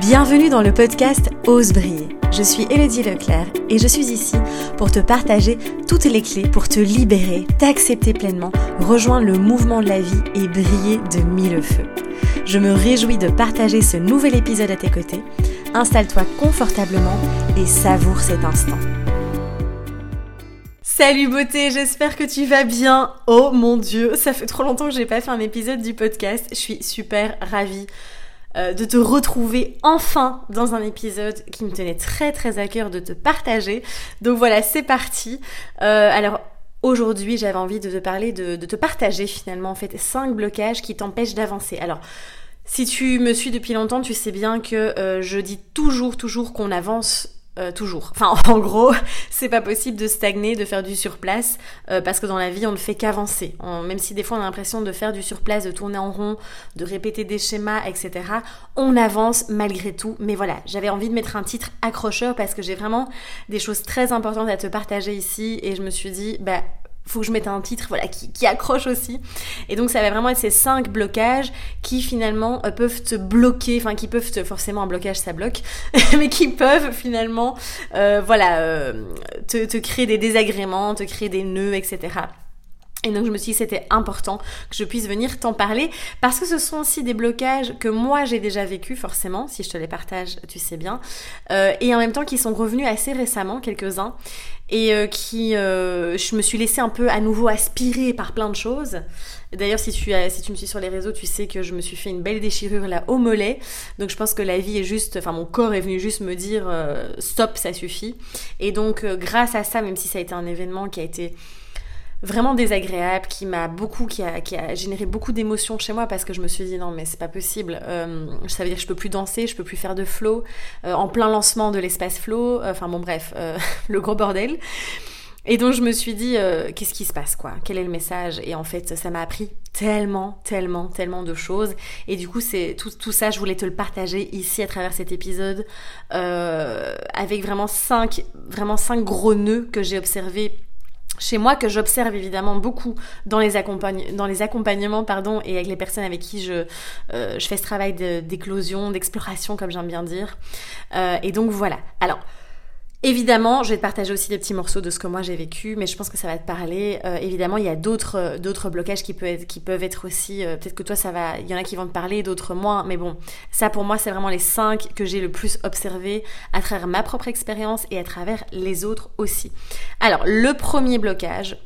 Bienvenue dans le podcast Ose briller. Je suis Elodie Leclerc et je suis ici pour te partager toutes les clés pour te libérer, t'accepter pleinement, rejoindre le mouvement de la vie et briller de mille feux. Je me réjouis de partager ce nouvel épisode à tes côtés. Installe-toi confortablement et savoure cet instant. Salut beauté, j'espère que tu vas bien. Oh mon dieu, ça fait trop longtemps que j'ai pas fait un épisode du podcast. Je suis super ravie euh, de te retrouver enfin dans un épisode qui me tenait très très à cœur de te partager. Donc voilà, c'est parti. Euh, alors aujourd'hui, j'avais envie de te parler, de, te partager finalement en fait 5 blocages qui t'empêchent d'avancer. Alors si tu me suis depuis longtemps, tu sais bien que euh, je dis toujours, toujours qu'on avance euh, toujours. Enfin, en gros, c'est pas possible de stagner, de faire du surplace, euh, parce que dans la vie, on ne fait qu'avancer. Même si des fois on a l'impression de faire du surplace, de tourner en rond, de répéter des schémas, etc. On avance malgré tout. Mais voilà, j'avais envie de mettre un titre accrocheur parce que j'ai vraiment des choses très importantes à te partager ici, et je me suis dit, bah faut que je mette un titre voilà qui, accroche aussi. Et donc ça va vraiment être ces cinq blocages qui finalement euh, peuvent te bloquer enfin qui peuvent te forcément un blocage ça bloque mais qui peuvent finalement euh, voilà euh, te, te créer des désagréments te créer des nœuds etc et donc je me suis dit c'était important que je puisse venir t'en parler parce que ce sont aussi des blocages que moi j'ai déjà vécu forcément, si je te les partage tu sais bien, euh, et en même temps qui sont revenus assez récemment, quelques-uns, et euh, qui euh, je me suis laissée un peu à nouveau aspirer par plein de choses. D'ailleurs si tu, si tu me suis sur les réseaux tu sais que je me suis fait une belle déchirure là au mollet, donc je pense que la vie est juste, enfin mon corps est venu juste me dire stop ça suffit. Et donc grâce à ça, même si ça a été un événement qui a été vraiment désagréable, qui m'a beaucoup, qui a, qui a généré beaucoup d'émotions chez moi parce que je me suis dit non mais c'est pas possible. Euh, ça veut dire que je peux plus danser, je peux plus faire de flow euh, en plein lancement de l'espace flow. Euh, enfin bon bref, euh, le gros bordel. Et donc je me suis dit qu'est-ce qui se passe quoi? Quel est le message? Et en fait ça m'a appris tellement, tellement, tellement de choses. Et du coup c'est tout, tout ça je voulais te le partager ici à travers cet épisode avec vraiment cinq, vraiment cinq gros nœuds que j'ai observés chez moi que j'observe évidemment beaucoup dans les, accompagnements et avec les personnes avec qui je, euh, fais ce travail d'éclosion, d'exploration comme j'aime bien dire. Euh, et donc voilà. Alors, Évidemment, je vais te partager aussi des petits morceaux de ce que moi j'ai vécu, mais je pense que ça va te parler. Euh, évidemment, il y a d'autres euh, d'autres blocages qui peuvent être, aussi. Euh, peut-être que toi, ça va. Il y en a qui vont te parler, d'autres moins. Mais bon, ça pour moi, c'est vraiment les cinq que j'ai le plus observé à travers ma propre expérience et à travers les autres aussi. Alors, le premier blocage.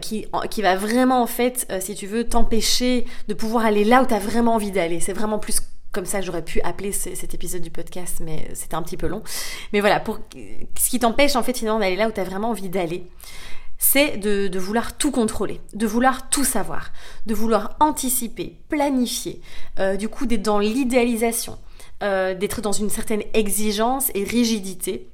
qui, qui va vraiment en fait, si tu veux, t'empêcher de pouvoir aller là où tu as vraiment envie d'aller. C'est vraiment plus comme ça j'aurais pu appeler cet épisode du podcast, mais c'était un petit peu long. Mais voilà, pour ce qui t'empêche en fait finalement d'aller là où tu as vraiment envie d'aller, c'est de, vouloir tout contrôler, de vouloir tout savoir, de vouloir anticiper, planifier, euh, du coup d'être dans l'idéalisation, euh, d'être dans une certaine exigence et rigidité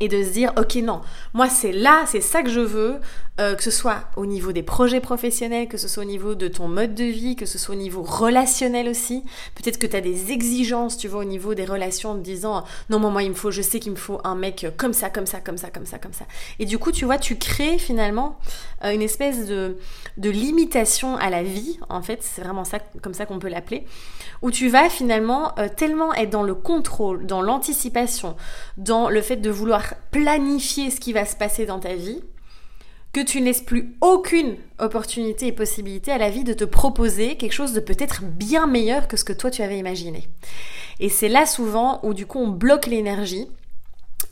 et de se dire ok non moi c'est là c'est ça que je veux euh, que ce soit au niveau des projets professionnels que ce soit au niveau de ton mode de vie que ce soit au niveau relationnel aussi. Peut-être que tu as des exigences tu vois au niveau des relations en te disant non moi il me faut je sais qu'il me faut un mec comme ça comme ça comme ça comme ça comme ça. Et du coup tu vois tu crées finalement euh, une espèce de de limitation à la vie en fait. C'est vraiment ça comme ça qu'on peut l'appeler. Où tu vas finalement euh, tellement être dans le contrôle dans l'anticipation dans le fait de vouloir planifier ce qui va se passer dans ta vie, que tu ne laisses plus aucune opportunité et possibilité à la vie de te proposer quelque chose de peut-être bien meilleur que ce que toi tu avais imaginé. Et c'est là souvent où du coup on bloque l'énergie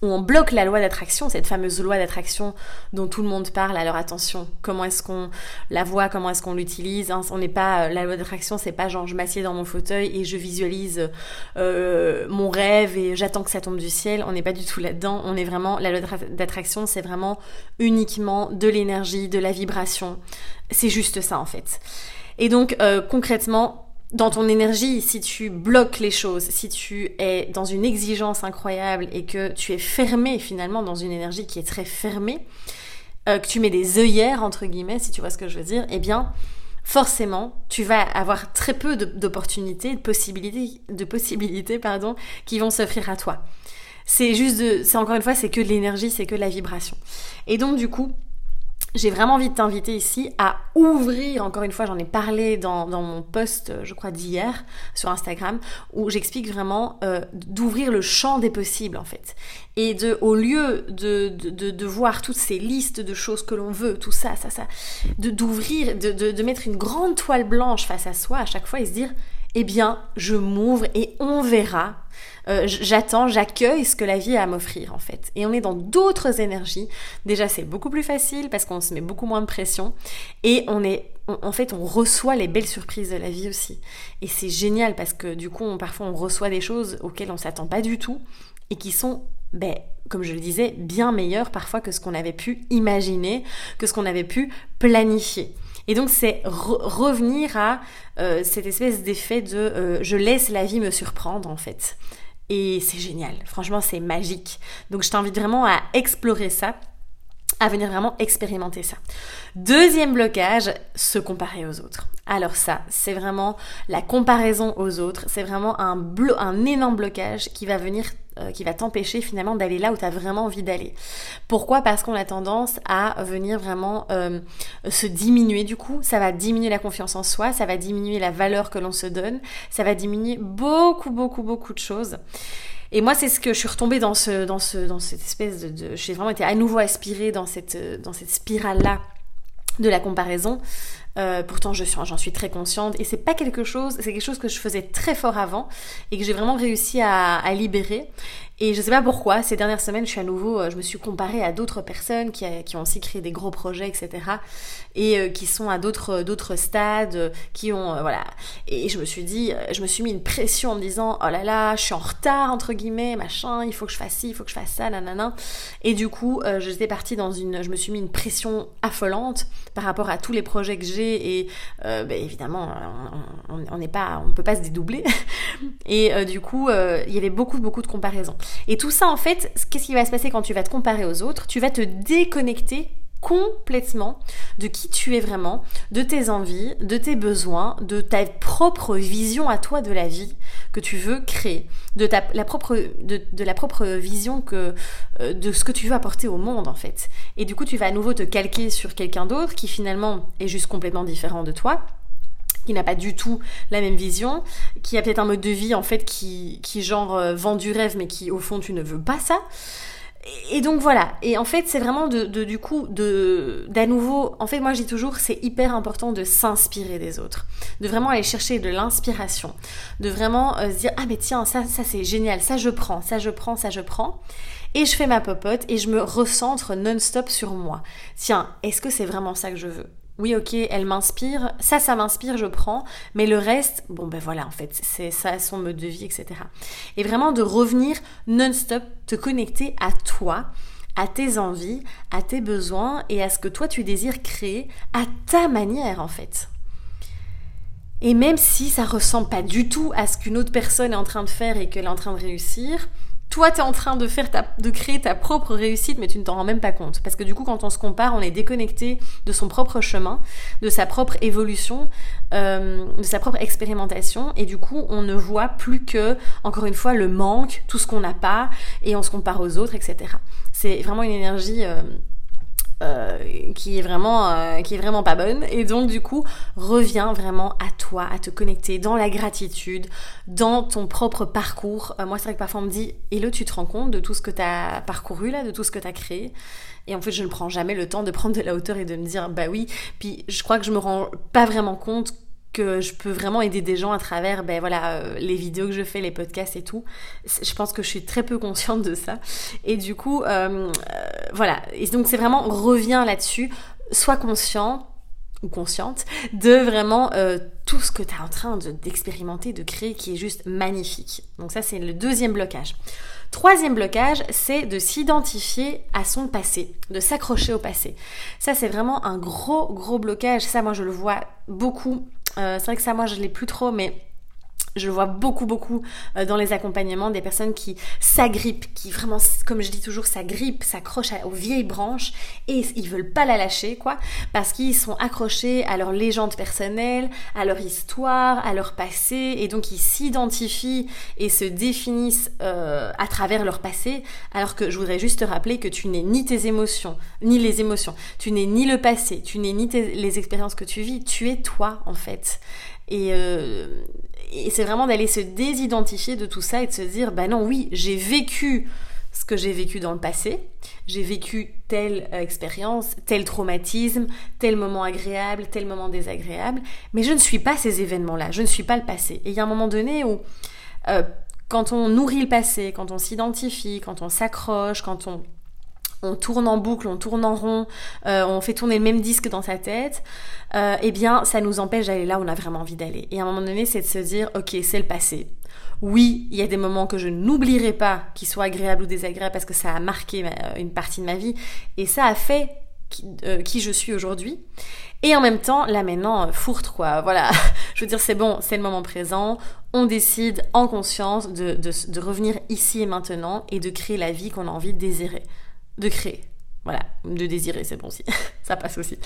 où on bloque la loi d'attraction, cette fameuse loi d'attraction dont tout le monde parle. Alors attention, comment est-ce qu'on la voit, comment est-ce qu'on l'utilise hein? On n'est pas euh, la loi d'attraction, c'est pas genre je m'assieds dans mon fauteuil et je visualise euh, mon rêve et j'attends que ça tombe du ciel. On n'est pas du tout là-dedans. On est vraiment la loi d'attraction, c'est vraiment uniquement de l'énergie, de la vibration. C'est juste ça en fait. Et donc euh, concrètement, dans ton énergie, si tu bloques les choses, si tu es dans une exigence incroyable et que tu es fermé finalement dans une énergie qui est très fermée, euh, que tu mets des œillères entre guillemets, si tu vois ce que je veux dire, eh bien forcément, tu vas avoir très peu d'opportunités, de possibilités, de possibilités pardon, qui vont s'offrir à toi. C'est juste de, c'est encore une fois, c'est que de l'énergie, c'est que de la vibration. Et donc du coup, j'ai vraiment envie de t'inviter ici à ouvrir, encore une fois j'en ai parlé dans, mon post, je crois d'hier, sur Instagram, où j'explique vraiment euh, d'ouvrir le champ des possibles en fait. Et de, au lieu de, de, de voir toutes ces listes de choses que l'on veut, tout ça, ça, ça, d'ouvrir, de, de mettre une grande toile blanche face à soi à chaque fois et se dire, eh bien, je m'ouvre et on verra. Euh, j'attends, j'accueille ce que la vie a à m'offrir en fait. Et on est dans d'autres énergies. Déjà, c'est beaucoup plus facile parce qu'on se met beaucoup moins de pression et on est en fait, on reçoit les belles surprises de la vie aussi. Et c'est génial parce que du coup, parfois, on reçoit des choses auxquelles on s'attend pas du tout et qui sont, ben, comme je le disais, bien meilleures parfois que ce qu'on avait pu imaginer, que ce qu'on avait pu planifier. Et donc c'est revenir à euh, cette espèce d'effet de euh, je laisse la vie me surprendre en fait. Et c'est génial, franchement c'est magique. Donc je t'invite vraiment à explorer ça à venir vraiment expérimenter ça. Deuxième blocage, se comparer aux autres. Alors ça, c'est vraiment la comparaison aux autres, c'est vraiment un, un énorme blocage qui va venir euh, qui va t'empêcher finalement d'aller là où tu as vraiment envie d'aller. Pourquoi? Parce qu'on a tendance à venir vraiment euh, se diminuer du coup, ça va diminuer la confiance en soi, ça va diminuer la valeur que l'on se donne, ça va diminuer beaucoup beaucoup beaucoup de choses. Et moi, c'est ce que je suis retombée dans ce, dans ce, dans cette espèce de, de j'ai vraiment été à nouveau aspirée dans cette, dans cette spirale là de la comparaison. Euh, pourtant, j'en suis très consciente et c'est pas quelque chose, c'est quelque chose que je faisais très fort avant et que j'ai vraiment réussi à libérer. Et je sais pas pourquoi, ces dernières semaines, je suis à nouveau, euh, je me suis comparée à d'autres personnes qui, qui, ont aussi créé des gros projets, etc. Et euh, qui sont à d'autres, d'autres stades, euh, qui ont, voilà. Et je me suis dit, je me suis mis une pression en me disant, oh là là, je suis en retard, entre guillemets, machin, il faut que je fasse ci, il faut que je fasse ça, nanana. Et du coup, j'étais partie dans une, je me suis mis une pression affolante par rapport à tous les projets que j'ai et, ben, évidemment, on n'est pas, on peut pas se dédoubler. et du coup, il y avait beaucoup, beaucoup de comparaisons. Et tout ça, en fait, qu'est-ce qui va se passer quand tu vas te comparer aux autres? Tu vas te déconnecter complètement de qui tu es vraiment, de tes envies, de tes besoins, de ta propre vision à toi de la vie que tu veux créer, de, ta, la, propre, de, la propre vision que, euh, de ce que tu veux apporter au monde en fait. Et du coup, tu vas à nouveau te calquer sur quelqu'un d'autre qui finalement est juste complètement différent de toi qui n'a pas du tout la même vision, qui a peut-être un mode de vie en fait qui, qui genre euh, vend du rêve mais qui au fond tu ne veux pas ça. Et donc voilà, et en fait c'est vraiment de, du coup de d'à nouveau, en fait moi je dis toujours c'est hyper important de s'inspirer des autres, de vraiment aller chercher de l'inspiration, de vraiment euh, se dire ah mais tiens ça ça c'est génial, ça je prends, ça je prends, ça je prends, et je fais ma popote et je me recentre non-stop sur moi. Tiens, est-ce que c'est vraiment ça que je veux? Oui, ok, elle m'inspire, ça, ça m'inspire, je prends, mais le reste, bon ben voilà, en fait, c'est ça son mode de vie, etc. Et vraiment de revenir non-stop, te connecter à toi, à tes envies, à tes besoins et à ce que toi tu désires créer à ta manière, en fait. Et même si ça ressemble pas du tout à ce qu'une autre personne est en train de faire et qu'elle est en train de réussir, toi, tu es en train de, faire ta, de créer ta propre réussite, mais tu ne t'en rends même pas compte. Parce que du coup, quand on se compare, on est déconnecté de son propre chemin, de sa propre évolution, euh, de sa propre expérimentation, et du coup, on ne voit plus que, encore une fois, le manque, tout ce qu'on n'a pas, et on se compare aux autres, etc. C'est vraiment une énergie... Euh, euh, qui est vraiment euh, qui est vraiment pas bonne. Et donc du coup reviens vraiment à toi à te connecter dans la gratitude dans ton propre parcours. Euh, moi c'est vrai que parfois on me dit Hello tu te rends compte de tout ce que tu as parcouru là de tout ce que tu as créé? Et en fait je ne prends jamais le temps de prendre de la hauteur et de me dire bah oui. Puis je crois que je me rends pas vraiment compte que je peux vraiment aider des gens à travers ben voilà euh, les vidéos que je fais les podcasts et tout je pense que je suis très peu consciente de ça et du coup euh, euh, voilà et donc c'est vraiment reviens là-dessus sois conscient ou consciente de vraiment tout ce que tu es en train d'expérimenter, de créer qui est juste magnifique. Donc ça c'est le deuxième blocage. Troisième blocage, c'est de s'identifier à son passé, de s'accrocher au passé. Ça c'est vraiment un gros gros blocage. Ça moi je le vois beaucoup c'est vrai que ça, moi, je l'ai plus trop, mais je vois beaucoup, beaucoup euh, dans les accompagnements des personnes qui s'agrippent, qui vraiment, comme je dis toujours, s'agrippent, s'accrochent aux vieilles branches et ils veulent pas la lâcher, quoi, parce qu'ils sont accrochés à leur légende personnelle, à leur histoire, à leur passé, et donc ils s'identifient et se définissent euh, à travers leur passé, alors que je voudrais juste te rappeler que tu n'es ni tes émotions, ni les émotions, tu n'es ni le passé, tu n'es ni les expériences que tu vis, tu es toi, en fait. Et, euh, et c'est vraiment d'aller se désidentifier de tout ça et de se dire, bah non, oui, j'ai vécu ce que j'ai vécu dans le passé, j'ai vécu telle euh, expérience, tel traumatisme, tel moment agréable, tel moment désagréable, mais je ne suis pas ces événements-là, je ne suis pas le passé. Et il y a un moment donné où, euh, quand on nourrit le passé, quand on s'identifie, quand on s'accroche, quand on on tourne en boucle, on tourne en rond, euh, on fait tourner le même disque dans sa tête, euh, eh bien, ça nous empêche d'aller là où on a vraiment envie d'aller. Et à un moment donné, c'est de se dire, ok, c'est le passé. Oui, il y a des moments que je n'oublierai pas, qu'ils soient agréables ou désagréables, parce que ça a marqué une partie de ma vie, et ça a fait qui, euh, je suis aujourd'hui. Et en même temps, là maintenant, fourtre quoi, voilà. je veux dire, c'est bon, c'est le moment présent, on décide en conscience de, de revenir ici et maintenant et de créer la vie qu'on a envie de désirer de créer. Voilà, de désirer, c'est bon aussi. ça passe aussi.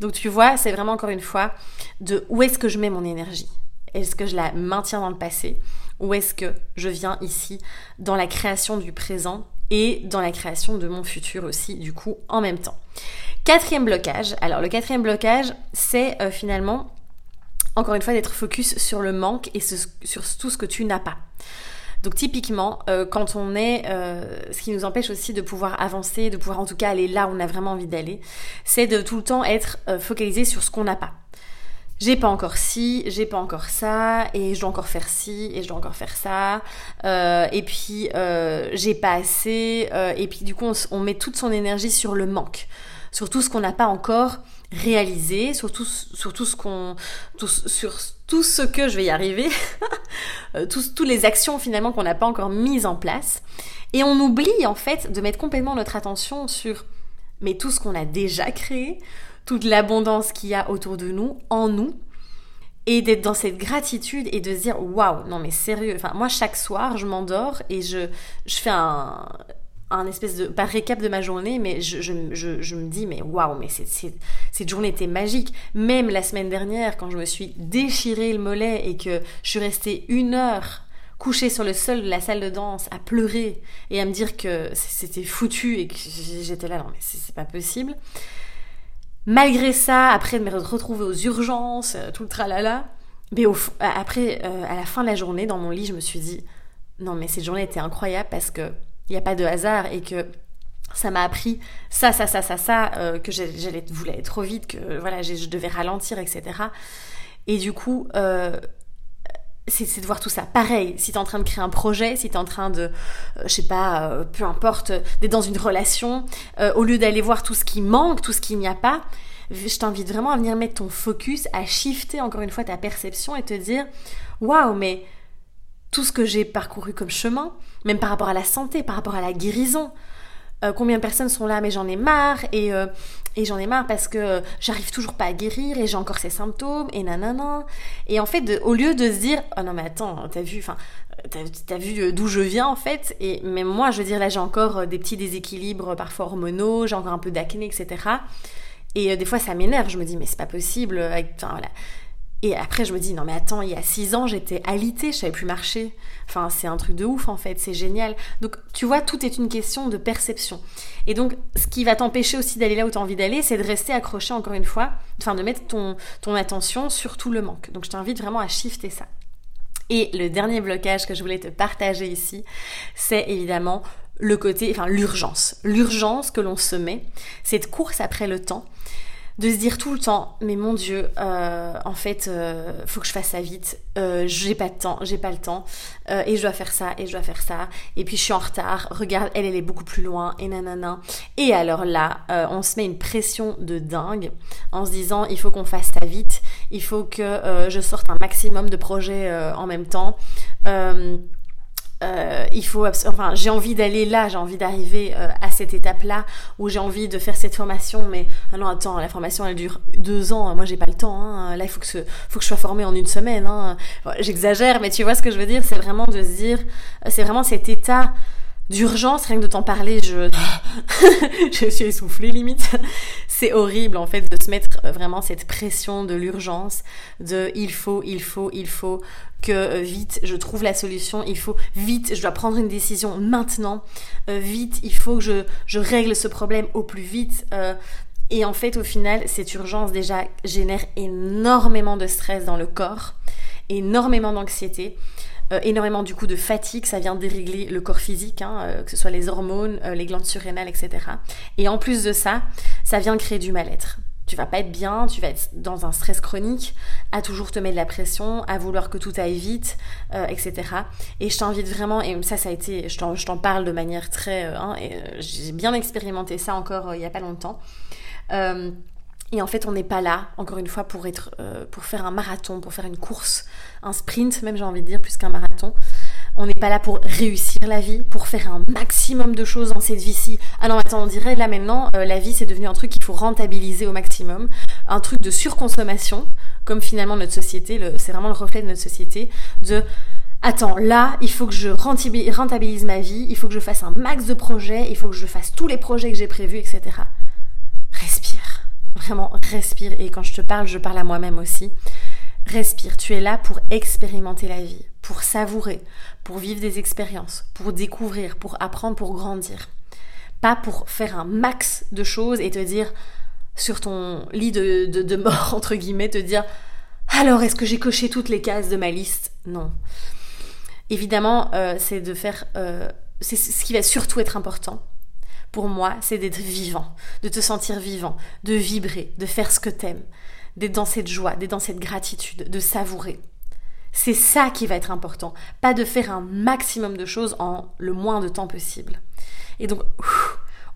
Donc tu vois, c'est vraiment encore une fois de où est-ce que je mets mon énergie? Est-ce que je la maintiens dans le passé? Ou est-ce que je viens ici dans la création du présent et dans la création de mon futur aussi, du coup, en même temps? Quatrième blocage. Alors le quatrième blocage, c'est euh, finalement, encore une fois, d'être focus sur le manque et sur tout ce que tu n'as pas. Donc typiquement, euh, quand on est, euh, ce qui nous empêche aussi de pouvoir avancer, de pouvoir en tout cas aller là où on a vraiment envie d'aller, c'est de tout le temps être euh, focalisé sur ce qu'on n'a pas. J'ai pas encore ci, j'ai pas encore ça, et je dois encore faire ci, et je dois encore faire ça, et puis j'ai pas assez, et puis du coup on, on met toute son énergie sur le manque, sur tout ce qu'on n'a pas encore réaliser, sur tout, sur tout ce qu'on, sur tout ce que je vais y arriver, euh, toutes les actions finalement qu'on n'a pas encore mises en place. Et on oublie en fait de mettre complètement notre attention sur mais tout ce qu'on a déjà créé, toute l'abondance qu'il y a autour de nous, en nous, et d'être dans cette gratitude et de se dire waouh, non mais sérieux. Moi chaque soir, je m'endors et je, je fais un, un espèce de, pas récap de ma journée, mais je, me dis, mais waouh, mais cette journée était magique. Même la semaine dernière, quand je me suis déchiré le mollet et que je suis restée une heure couchée sur le sol de la salle de danse à pleurer et à me dire que c'était foutu et que j'étais là, non mais c'est pas possible. Malgré ça, après de me retrouver aux urgences, euh, tout le tralala, mais après, euh, à la fin de la journée, dans mon lit, je me suis dit, non mais cette journée était incroyable parce que n'y a pas de hasard et que ça m'a appris ça, ça, ça, ça, ça, euh, que j'allais voulais aller trop vite, que voilà, je devais ralentir, etc. Et du coup, euh, c'est de voir tout ça. Pareil, si tu es en train de créer un projet, si tu es en train de, euh, je sais pas, peu importe, d'être dans une relation, au lieu d'aller voir tout ce qui manque, tout ce qu'il n'y a pas, je t'invite vraiment à venir mettre ton focus, à shifter encore une fois ta perception et te dire, waouh, mais tout ce que j'ai parcouru comme chemin, même par rapport à la santé, par rapport à la guérison. Euh, combien de personnes sont là, mais j'en ai marre, et, euh, et j'en ai marre parce que j'arrive toujours pas à guérir, et j'ai encore ces symptômes, et nanana. Et en fait, au lieu de se dire, oh non mais attends, t'as vu, enfin, t'as, vu d'où je viens en fait, et même moi, je veux dire, là j'ai encore des petits déséquilibres parfois hormonaux, j'ai encore un peu d'acné, etc. Et euh, des fois ça m'énerve, je me dis, mais c'est pas possible, enfin voilà et après, je me dis, non mais attends, il y a six ans, j'étais alitée, je savais plus marcher. Enfin, c'est un truc de ouf en fait, c'est génial. Donc, tu vois, tout est une question de perception. Et donc, ce qui va t'empêcher aussi d'aller là où tu as envie d'aller, c'est de rester accroché encore une fois, enfin, de mettre ton, ton attention sur tout le manque. Donc, je t'invite vraiment à shifter ça. Et le dernier blocage que je voulais te partager ici, c'est évidemment le côté, enfin l'urgence. L'urgence que l'on se met, cette course après le temps de se dire tout le temps mais mon dieu euh, en fait euh, faut que je fasse ça vite. Euh, j'ai pas de temps j'ai pas le temps. Et je dois faire ça et je dois faire ça. Et puis je suis en retard. Regarde elle elle est beaucoup plus loin et nanana. Et alors là on se met une pression de dingue en se disant il faut qu'on fasse ça vite. Il faut que je sorte un maximum de projets en même temps euh, il faut, enfin, j'ai envie d'aller là, j'ai envie d'arriver euh, à cette étape-là où j'ai envie de faire cette formation, mais ah non, attends, la formation elle dure deux ans, moi j'ai pas le temps, hein. là il faut que, faut que je sois formée en une semaine. Hein. J'exagère, mais tu vois ce que je veux dire, c'est vraiment de se dire, c'est vraiment cet état d'urgence, rien que de t'en parler, je, je suis essoufflée limite. C'est horrible en fait de se mettre euh, vraiment cette pression de l'urgence, de il faut, il faut, il faut que euh, vite je trouve la solution, il faut vite, je dois prendre une décision maintenant, euh, vite, il faut que je, je règle ce problème au plus vite. et en fait au final, cette urgence déjà génère énormément de stress dans le corps, énormément d'anxiété. Euh, énormément du coup de fatigue, ça vient dérégler le corps physique, hein, euh, que ce soit les hormones, euh, les glandes surrénales, etc. Et en plus de ça, ça vient créer du mal-être. Tu vas pas être bien, tu vas être dans un stress chronique, à toujours te mettre de la pression, à vouloir que tout aille vite, etc. Et je t'invite vraiment, et ça, ça a été, je t'en parle de manière très, hein, j'ai bien expérimenté ça encore il y a pas longtemps. Et en fait, on n'est pas là, encore une fois, pour, être, euh, pour faire un marathon, pour faire une course, un sprint, même j'ai envie de dire, plus qu'un marathon. On n'est pas là pour réussir la vie, pour faire un maximum de choses dans cette vie-ci. Ah non, attends, on dirait là maintenant, euh, la vie c'est devenu un truc qu'il faut rentabiliser au maximum, un truc de surconsommation, comme finalement notre société, c'est vraiment le reflet de notre société, de attends, là, il faut que je rentabilise ma vie, il faut que je fasse un max de projets, il faut que je fasse tous les projets que j'ai prévus, etc. Respire. Vraiment, respire. Et quand je te parle, je parle à moi-même aussi. Respire. Tu es là pour expérimenter la vie, pour savourer, pour vivre des expériences, pour découvrir, pour apprendre, pour grandir. Pas pour faire un max de choses et te dire sur ton lit de, mort, entre guillemets, te dire alors est-ce que j'ai coché toutes les cases de ma liste? Non. Évidemment, euh, c'est de faire... Euh, c'est ce qui va surtout être important, pour moi, c'est d'être vivant, de te sentir vivant, de vibrer, de faire ce que t'aimes, d'être dans cette joie, d'être dans cette gratitude, de savourer. C'est ça qui va être important, pas de faire un maximum de choses en le moins de temps possible. Et donc,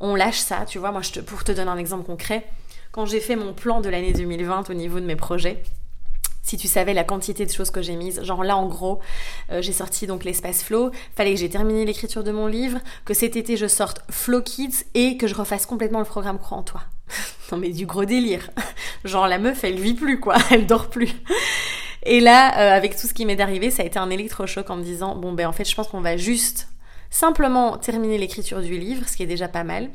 on lâche ça, tu vois, moi, pour te donner un exemple concret, quand j'ai fait mon plan de l'année 2020 au niveau de mes projets, si tu savais la quantité de choses que j'ai mises. Genre là, en gros, euh, j'ai sorti donc l'espace flow. Fallait que j'ai terminé l'écriture de mon livre, que cet été je sorte Flow Kids et que je refasse complètement le programme Croix en toi. non mais du gros délire. Genre la meuf, elle vit plus quoi, elle dort plus. Et là, euh, avec tout ce qui m'est arrivé, ça a été un électrochoc en me disant bon ben en fait, je pense qu'on va juste simplement terminer l'écriture du livre, ce qui est déjà pas mal,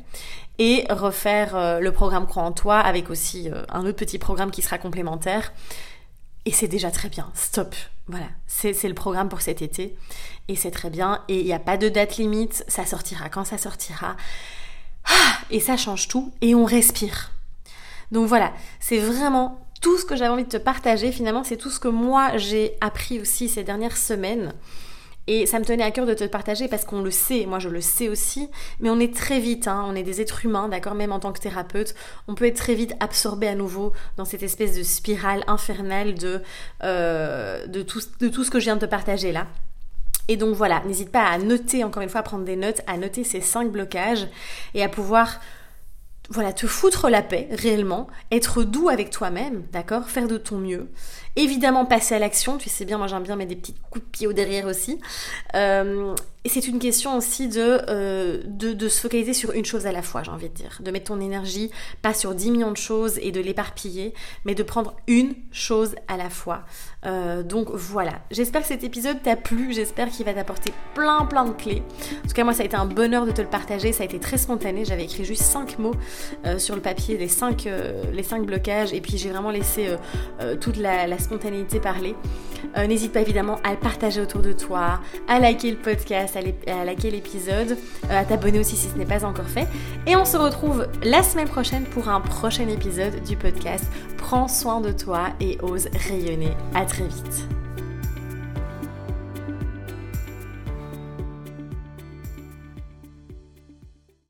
et refaire euh, le programme Croix en toi avec aussi un autre petit programme qui sera complémentaire et c'est déjà très bien. Stop. Voilà. C'est le programme pour cet été. Et c'est très bien. Et il n'y a pas de date limite. Ça sortira quand ça sortira. Ah, et ça change tout. Et on respire. Donc voilà. C'est vraiment tout ce que j'avais envie de te partager. Finalement, c'est tout ce que moi j'ai appris aussi ces dernières semaines. Et ça me tenait à cœur de te partager parce qu'on le sait, moi je le sais aussi, mais on est très vite, hein, on est des êtres humains, d'accord, même en tant que thérapeute, on peut être très vite absorbé à nouveau dans cette espèce de spirale infernale de, euh, de, tout, de tout ce que je viens de te partager là. Et donc voilà, n'hésite pas à noter, encore une fois, à prendre des notes, à noter ces cinq blocages et à pouvoir voilà, te foutre la paix réellement, être doux avec toi-même, d'accord Faire de ton mieux. Évidemment, passer à l'action, tu sais bien, moi j'aime bien mettre des petits coups de pied au derrière aussi. Euh, et c'est une question aussi euh, de, de, se focaliser sur une chose à la fois, j'ai envie de dire. De mettre ton énergie pas sur 10 millions de choses et de l'éparpiller, mais de prendre une chose à la fois. Euh, donc voilà, j'espère que cet épisode t'a plu, j'espère qu'il va t'apporter plein plein de clés. En tout cas, moi ça a été un bonheur de te le partager, ça a été très spontané, j'avais écrit juste 5 mots sur le papier, les 5, les cinq blocages, et puis j'ai vraiment laissé toute la, la, spontanéité parler. N'hésite pas évidemment à le partager autour de toi, à liker le podcast à, liker l'épisode, euh, à t'abonner aussi si ce n'est pas encore fait. Et on se retrouve la semaine prochaine pour un prochain épisode du podcast. Prends soin de toi et ose rayonner. À très vite.